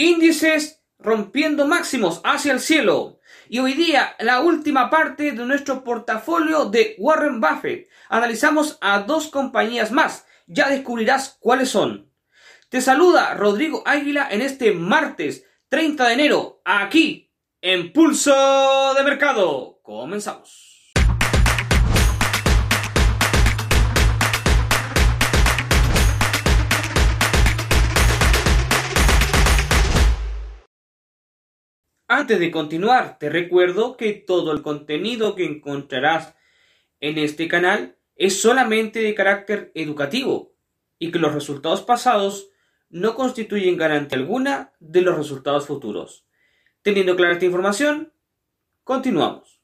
Índices rompiendo máximos hacia el cielo. Y hoy día, la última parte de nuestro portafolio de Warren Buffett. Analizamos a dos compañías más. Ya descubrirás cuáles son. Te saluda Rodrigo Águila en este martes 30 de enero, aquí en Pulso de Mercado. Comenzamos. Antes de continuar, te recuerdo que todo el contenido que encontrarás en este canal es solamente de carácter educativo y que los resultados pasados no constituyen garantía alguna de los resultados futuros. Teniendo clara esta información, continuamos.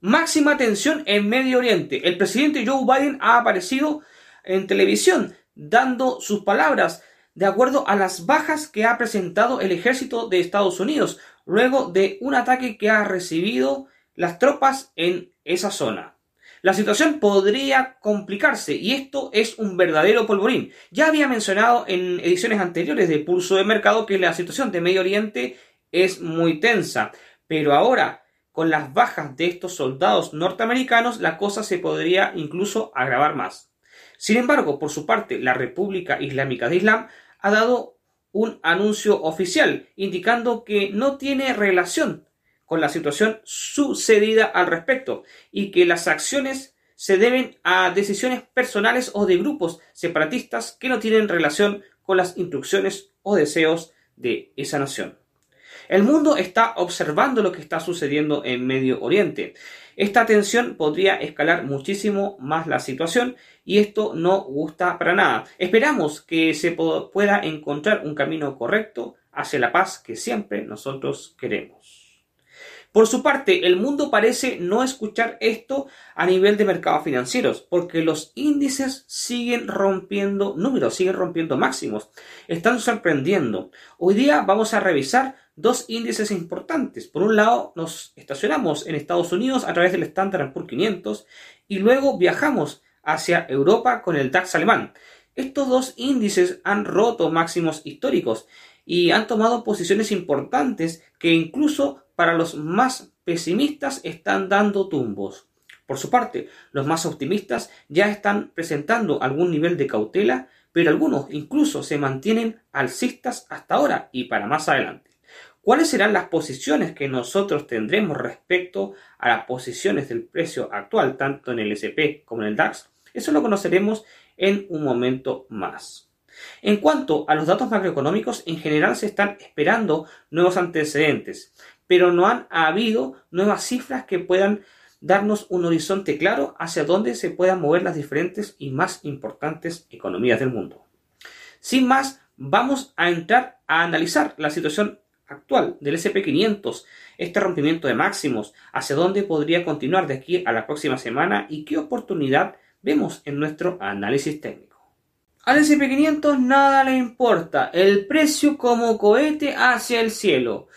Máxima atención en Medio Oriente. El presidente Joe Biden ha aparecido en televisión dando sus palabras de acuerdo a las bajas que ha presentado el ejército de Estados Unidos luego de un ataque que ha recibido las tropas en esa zona. La situación podría complicarse y esto es un verdadero polvorín. Ya había mencionado en ediciones anteriores de Pulso de Mercado que la situación de Medio Oriente es muy tensa, pero ahora con las bajas de estos soldados norteamericanos la cosa se podría incluso agravar más. Sin embargo, por su parte, la República Islámica de Islam ha dado un anuncio oficial indicando que no tiene relación con la situación sucedida al respecto y que las acciones se deben a decisiones personales o de grupos separatistas que no tienen relación con las instrucciones o deseos de esa nación. El mundo está observando lo que está sucediendo en Medio Oriente. Esta tensión podría escalar muchísimo más la situación y esto no gusta para nada. Esperamos que se pueda encontrar un camino correcto hacia la paz que siempre nosotros queremos. Por su parte, el mundo parece no escuchar esto a nivel de mercados financieros, porque los índices siguen rompiendo números, siguen rompiendo máximos, están sorprendiendo. Hoy día vamos a revisar dos índices importantes. Por un lado, nos estacionamos en Estados Unidos a través del Standard Poor's 500 y luego viajamos hacia Europa con el DAX alemán. Estos dos índices han roto máximos históricos y han tomado posiciones importantes que incluso para los más pesimistas están dando tumbos. Por su parte, los más optimistas ya están presentando algún nivel de cautela, pero algunos incluso se mantienen alcistas hasta ahora y para más adelante. ¿Cuáles serán las posiciones que nosotros tendremos respecto a las posiciones del precio actual, tanto en el SP como en el DAX? Eso lo conoceremos en un momento más. En cuanto a los datos macroeconómicos, en general se están esperando nuevos antecedentes, pero no han habido nuevas cifras que puedan darnos un horizonte claro hacia dónde se puedan mover las diferentes y más importantes economías del mundo. Sin más, vamos a entrar a analizar la situación actual del SP500, este rompimiento de máximos, hacia dónde podría continuar de aquí a la próxima semana y qué oportunidad vemos en nuestro análisis técnico. Al SP500 nada le importa, el precio como cohete hacia el cielo.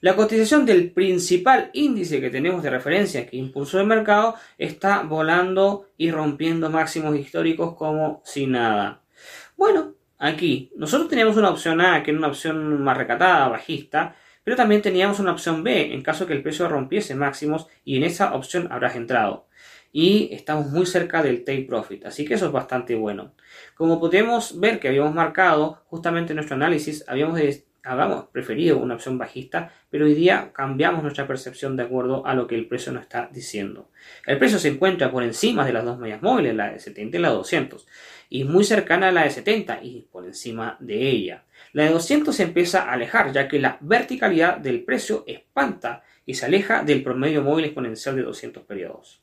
La cotización del principal índice que tenemos de referencia que impulsó el mercado está volando y rompiendo máximos históricos como si nada. Bueno, aquí nosotros teníamos una opción A, que era una opción más recatada, bajista, pero también teníamos una opción B en caso que el precio rompiese máximos y en esa opción habrás entrado y estamos muy cerca del take profit, así que eso es bastante bueno. Como podemos ver que habíamos marcado justamente en nuestro análisis, habíamos, habíamos preferido una opción bajista, pero hoy día cambiamos nuestra percepción de acuerdo a lo que el precio nos está diciendo. El precio se encuentra por encima de las dos medias móviles, la de 70 y la de 200, y muy cercana a la de 70 y por encima de ella. La de 200 se empieza a alejar, ya que la verticalidad del precio espanta y se aleja del promedio móvil exponencial de 200 periodos.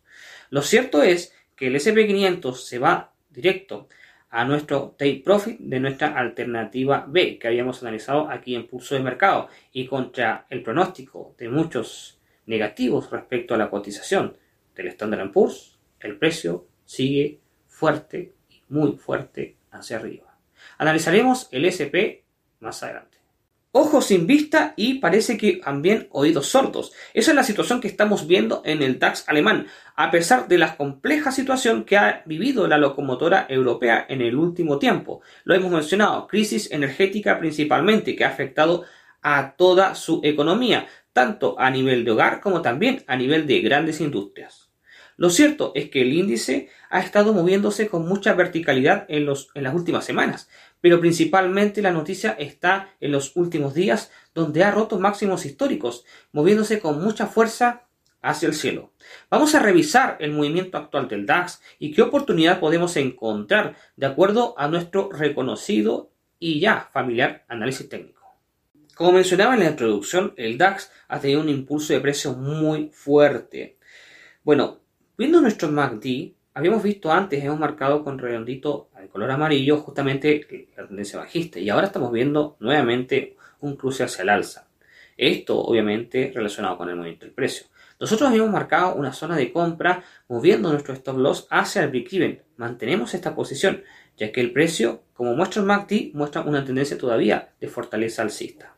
Lo cierto es que el SP500 se va directo a nuestro take profit de nuestra alternativa B que habíamos analizado aquí en pulso de mercado y contra el pronóstico de muchos negativos respecto a la cotización del Standard Poor's, el precio sigue fuerte muy fuerte hacia arriba. Analizaremos el SP más adelante ojos sin vista y parece que también oídos sordos. Esa es la situación que estamos viendo en el DAX alemán, a pesar de la compleja situación que ha vivido la locomotora europea en el último tiempo. Lo hemos mencionado, crisis energética principalmente, que ha afectado a toda su economía, tanto a nivel de hogar como también a nivel de grandes industrias. Lo cierto es que el índice ha estado moviéndose con mucha verticalidad en, los, en las últimas semanas, pero principalmente la noticia está en los últimos días donde ha roto máximos históricos, moviéndose con mucha fuerza hacia el cielo. Vamos a revisar el movimiento actual del DAX y qué oportunidad podemos encontrar de acuerdo a nuestro reconocido y ya familiar análisis técnico. Como mencionaba en la introducción, el DAX ha tenido un impulso de precio muy fuerte. Bueno, viendo nuestro MACD, habíamos visto antes, hemos marcado con redondito de color amarillo justamente la tendencia bajista y ahora estamos viendo nuevamente un cruce hacia el alza. Esto obviamente relacionado con el movimiento del precio. Nosotros habíamos marcado una zona de compra moviendo nuestro stop loss hacia el break-even. Mantenemos esta posición, ya que el precio, como muestra el MACD, muestra una tendencia todavía de fortaleza alcista.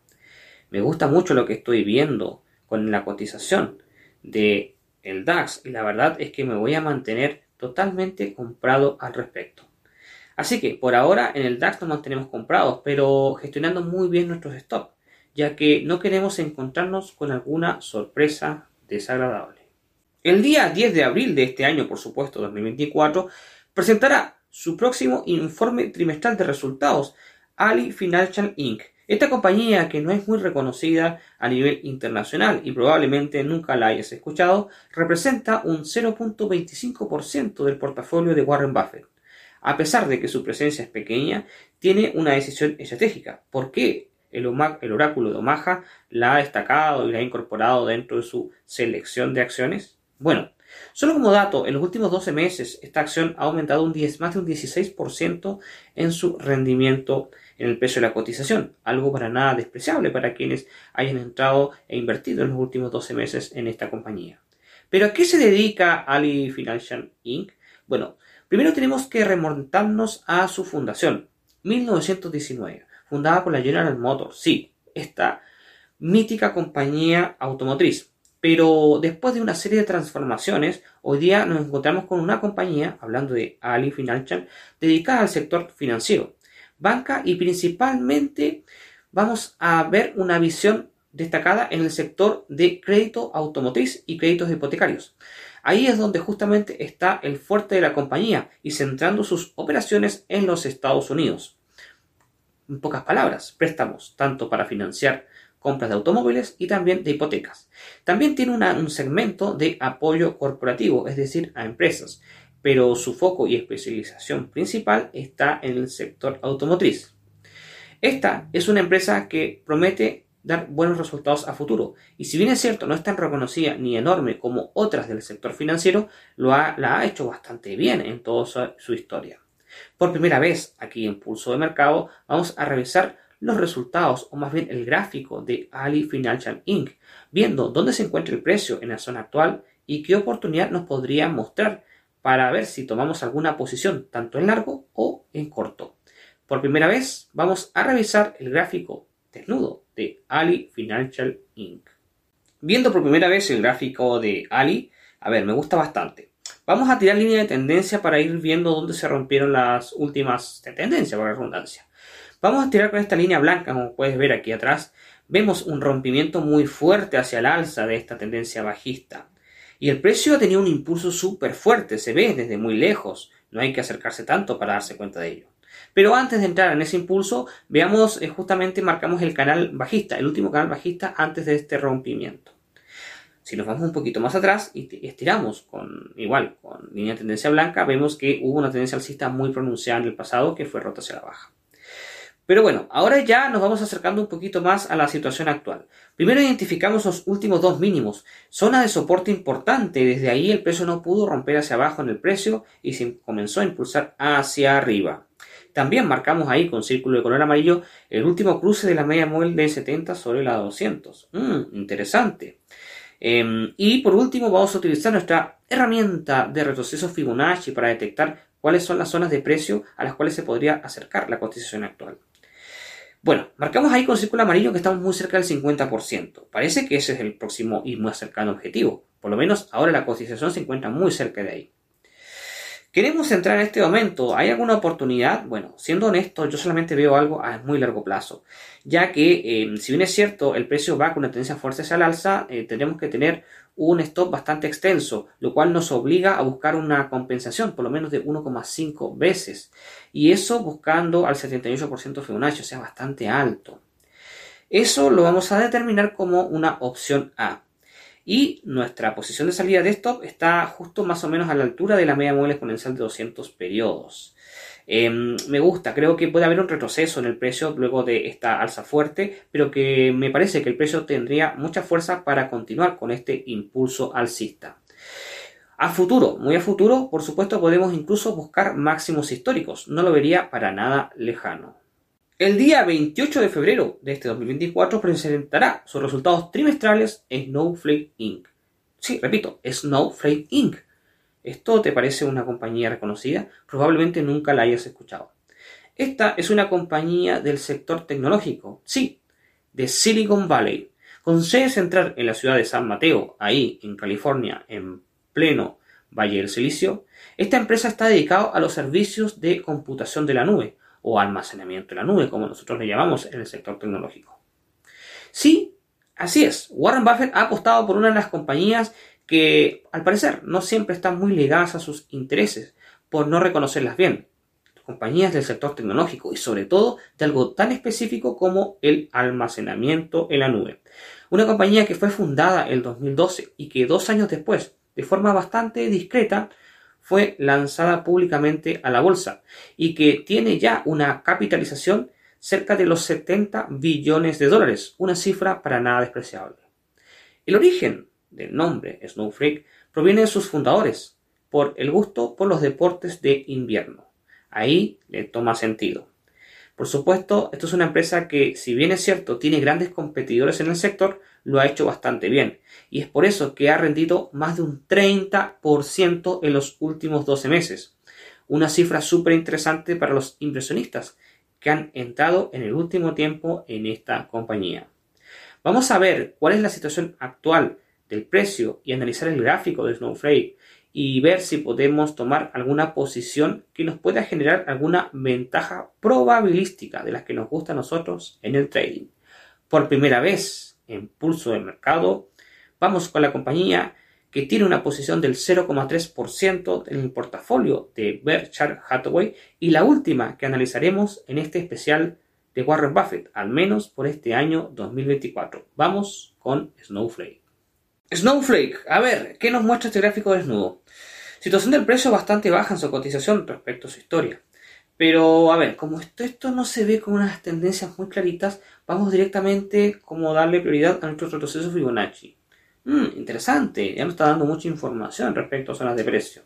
Me gusta mucho lo que estoy viendo con la cotización de el DAX y la verdad es que me voy a mantener totalmente comprado al respecto. Así que por ahora en el DAX nos mantenemos comprados, pero gestionando muy bien nuestros stops, ya que no queremos encontrarnos con alguna sorpresa desagradable. El día 10 de abril de este año, por supuesto, 2024, presentará su próximo informe trimestral de resultados, Ali Financial Inc. Esta compañía, que no es muy reconocida a nivel internacional y probablemente nunca la hayas escuchado, representa un 0.25% del portafolio de Warren Buffett. A pesar de que su presencia es pequeña, tiene una decisión estratégica. ¿Por qué el, oráculo de Omaha la ha destacado y la ha incorporado dentro de su selección de acciones? Bueno, solo como dato, en los últimos 12 meses esta acción ha aumentado un 10, más de un 16% en su rendimiento en el precio de la cotización, algo para nada despreciable para quienes hayan entrado e invertido en los últimos 12 meses en esta compañía. Pero ¿a qué se dedica Ali Financial Inc? Bueno, primero tenemos que remontarnos a su fundación, 1919 fundada por la General Motors, sí, esta mítica compañía automotriz. Pero después de una serie de transformaciones, hoy día nos encontramos con una compañía, hablando de Ali Financial, dedicada al sector financiero, banca y principalmente vamos a ver una visión destacada en el sector de crédito automotriz y créditos hipotecarios. Ahí es donde justamente está el fuerte de la compañía y centrando sus operaciones en los Estados Unidos en pocas palabras, préstamos tanto para financiar compras de automóviles y también de hipotecas. También tiene un segmento de apoyo corporativo, es decir, a empresas, pero su foco y especialización principal está en el sector automotriz. Esta es una empresa que promete dar buenos resultados a futuro. Y si bien es cierto, no es tan reconocida ni enorme como otras del sector financiero, lo la ha hecho bastante bien en toda su historia. Por primera vez aquí en Pulso de Mercado vamos a revisar los resultados o más bien el gráfico de Ali Financial Inc., viendo dónde se encuentra el precio en la zona actual y qué oportunidad nos podría mostrar para ver si tomamos alguna posición tanto en largo o en corto. Por primera vez vamos a revisar el gráfico desnudo de Ali Financial Inc. Viendo por primera vez el gráfico de Ali, a ver, me gusta bastante. Vamos a tirar línea de tendencia para ir viendo dónde se rompieron las últimas de tendencia, por redundancia. Vamos a tirar con esta línea blanca, como puedes ver aquí atrás. Vemos un rompimiento muy fuerte hacia el alza de esta tendencia bajista. Y el precio ha tenido un impulso súper fuerte, se ve desde muy lejos. No hay que acercarse tanto para darse cuenta de ello. Pero antes de entrar en ese impulso, veamos, eh, justamente marcamos el canal bajista, el último canal bajista antes de este rompimiento. Si nos vamos un poquito más atrás y estiramos con igual con línea de tendencia blanca, vemos que hubo una tendencia alcista muy pronunciada en el pasado que fue rota hacia la baja. Pero bueno, ahora ya nos vamos acercando un poquito más a la situación actual. Primero identificamos los últimos dos mínimos, zona de soporte importante, desde ahí el precio no pudo romper hacia abajo en el precio y se comenzó a impulsar hacia arriba. También marcamos ahí con círculo de color amarillo el último cruce de la media móvil de 70 sobre la 200. Mm, interesante. Em, y por último vamos a utilizar nuestra herramienta de retroceso Fibonacci para detectar cuáles son las zonas de precio a las cuales se podría acercar la cotización actual. Bueno, marcamos ahí con círculo amarillo que estamos muy cerca del 50%. Parece que ese es el próximo y más cercano objetivo. Por lo menos ahora la cotización se encuentra muy cerca de ahí. Queremos entrar en este momento. ¿Hay alguna oportunidad? Bueno, siendo honesto, yo solamente veo algo a muy largo plazo, ya que eh, si bien es cierto el precio va con una tendencia fuerte hacia el alza, eh, tendremos que tener un stop bastante extenso, lo cual nos obliga a buscar una compensación por lo menos de 1,5 veces. Y eso buscando al 78% Fibonacci, o sea, bastante alto. Eso lo vamos a determinar como una opción A y nuestra posición de salida de stop está justo más o menos a la altura de la media móvil exponencial de 200 periodos. Em, me gusta, creo que puede haber un retroceso en el precio luego de esta alza fuerte, pero que me parece que el precio tendría mucha fuerza para continuar con este impulso alcista. A futuro, muy a futuro, por supuesto podemos incluso buscar máximos históricos, no lo vería para nada lejano. El día 28 de febrero de este 2024 presentará sus resultados trimestrales Snowflake Inc. Sí, repito, Snowflake Inc. ¿Esto te parece una compañía reconocida? Probablemente nunca la hayas escuchado. Esta es una compañía del sector tecnológico, sí, de Silicon Valley, con sede central en la ciudad de San Mateo, ahí en California, en pleno Valle del Silicio. Esta empresa está dedicada a los servicios de computación de la nube, o almacenamiento en la nube, como nosotros le llamamos en el sector tecnológico. Sí, así es. Warren Buffett ha apostado por una de las compañías que, al parecer, no siempre están muy ligadas a sus intereses, por no reconocerlas bien. Compañías del sector tecnológico y sobre todo de algo tan específico como el almacenamiento en la nube. Una compañía que fue fundada en 2012 y que dos años después, de forma bastante discreta, fue lanzada públicamente a la bolsa y que tiene ya una capitalización cerca de los 70 billones de dólares, una cifra para nada despreciable. El origen del nombre Snowflake proviene de sus fundadores, por el gusto por los deportes de invierno. Ahí le toma sentido. Por supuesto, esto es una empresa que, si bien es cierto, tiene grandes competidores en el sector, lo ha hecho bastante bien. Y es por eso que ha rendido más de un 30% en los últimos 12 meses. Una cifra súper interesante para los inversionistas que han entrado en el último tiempo en esta compañía. Vamos a ver cuál es la situación actual del precio y analizar el gráfico de Snowflake y ver si podemos tomar alguna posición que nos pueda generar alguna ventaja probabilística de las que nos gusta a nosotros en el trading. Por primera vez en pulso de mercado, vamos con la compañía que tiene una posición del 0,3% en el portafolio de Berkshire Hathaway y la última que analizaremos en este especial de Warren Buffett, al menos por este año 2024. Vamos con Snowflake. Snowflake, a ver, ¿qué nos muestra este gráfico desnudo? Situación del precio bastante baja en su cotización respecto a su historia. Pero, a ver, como esto, no se ve con unas tendencias muy claritas, vamos directamente como darle prioridad a nuestro retroceso Fibonacci. Hmm, interesante, ya nos está dando mucha información respecto a zonas de precio.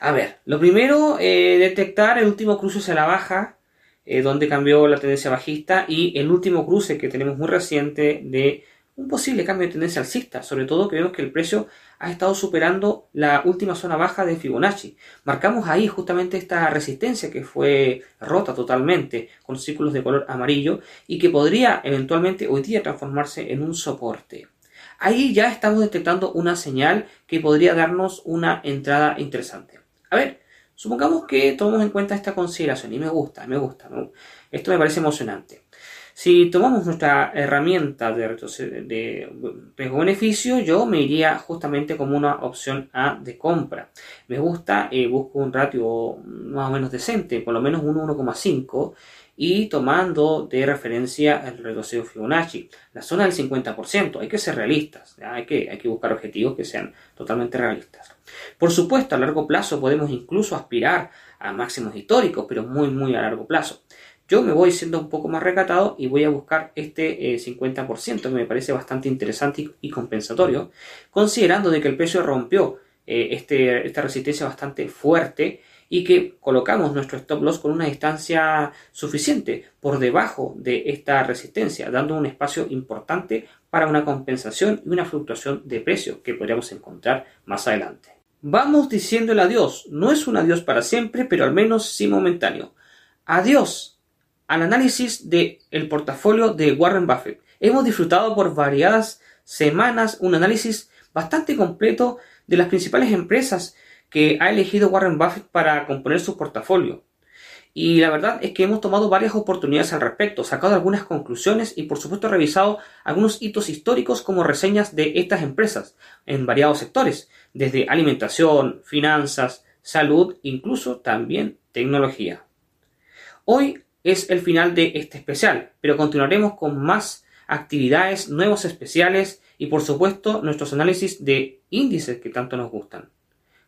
A ver, lo primero, eh, detectar el último cruce hacia la baja, eh, donde cambió la tendencia bajista, y el último cruce que tenemos muy reciente de un posible cambio de tendencia alcista, sobre todo que vemos que el precio ha estado superando la última zona baja de Fibonacci. Marcamos ahí justamente esta resistencia que fue rota totalmente con círculos de color amarillo y que podría eventualmente hoy día transformarse en un soporte. Ahí ya estamos detectando una señal que podría darnos una entrada interesante. A ver, supongamos que tomamos en cuenta esta consideración y me gusta, me gusta, esto me parece emocionante. Si tomamos nuestra herramienta de, riesgo-beneficio, yo me iría justamente como una opción A de compra. Me gusta, eh, busco un ratio más o menos decente, por lo menos un 1,5 y tomando de referencia el retroceso Fibonacci, la zona del 50%, hay que ser realistas, hay que buscar objetivos que sean totalmente realistas. Por supuesto, a largo plazo podemos incluso aspirar a máximos históricos, pero muy, muy a largo plazo. Yo me voy siendo un poco más recatado y voy a buscar este 50% eh, que me parece bastante interesante y, compensatorio, considerando de que el precio rompió eh, este, esta resistencia bastante fuerte y que colocamos nuestro stop loss con una distancia suficiente por debajo de esta resistencia, dando un espacio importante para una compensación y una fluctuación de precio que podríamos encontrar más adelante. Vamos diciéndole adiós, no es un adiós para siempre, pero al menos sí momentáneo. Adiós al análisis del el portafolio de Warren Buffett. Hemos disfrutado por variadas semanas un análisis bastante completo de las principales empresas que ha elegido Warren Buffett para componer su portafolio. Y la verdad es que hemos tomado varias oportunidades al respecto, sacado algunas conclusiones y por supuesto revisado algunos hitos históricos como reseñas de estas empresas en variados sectores, desde alimentación, finanzas, salud, incluso también tecnología. Hoy es el final de este especial, pero continuaremos con más actividades, nuevos especiales y por supuesto nuestros análisis de índices que tanto nos gustan.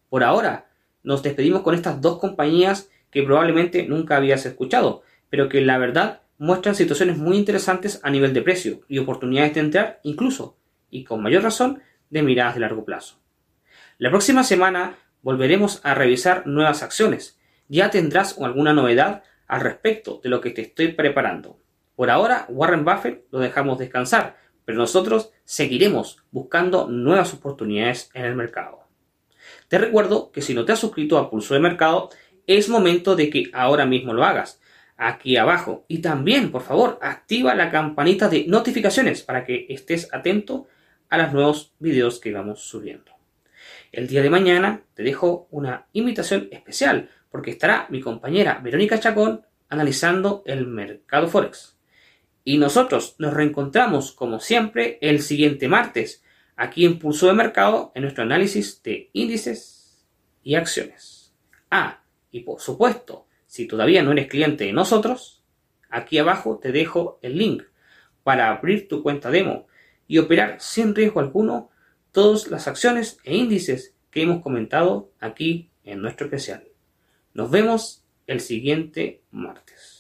Por ahora, nos despedimos con estas dos compañías que probablemente nunca habías escuchado, pero que la verdad muestran situaciones muy interesantes a nivel de precio y oportunidades de entrar incluso, y con mayor razón, de miradas de largo plazo. La próxima semana volveremos a revisar nuevas acciones. Ya tendrás alguna novedad al respecto de lo que te estoy preparando. Por ahora, Warren Buffett lo dejamos descansar, pero nosotros seguiremos buscando nuevas oportunidades en el mercado. Te recuerdo que si no te has suscrito a Pulso de Mercado, es momento de que ahora mismo lo hagas. Aquí abajo. Y también, por favor, activa la campanita de notificaciones para que estés atento a los nuevos videos que vamos subiendo. El día de mañana te dejo una invitación especial porque estará mi compañera Verónica Chacón analizando el mercado Forex. Y nosotros nos reencontramos como siempre el siguiente martes aquí en Pulso de Mercado en nuestro análisis de índices y acciones. Ah, y por supuesto, si todavía no eres cliente de nosotros, aquí abajo te dejo el link para abrir tu cuenta demo y operar sin riesgo alguno todas las acciones e índices que hemos comentado aquí en nuestro especial. Nos vemos el siguiente martes.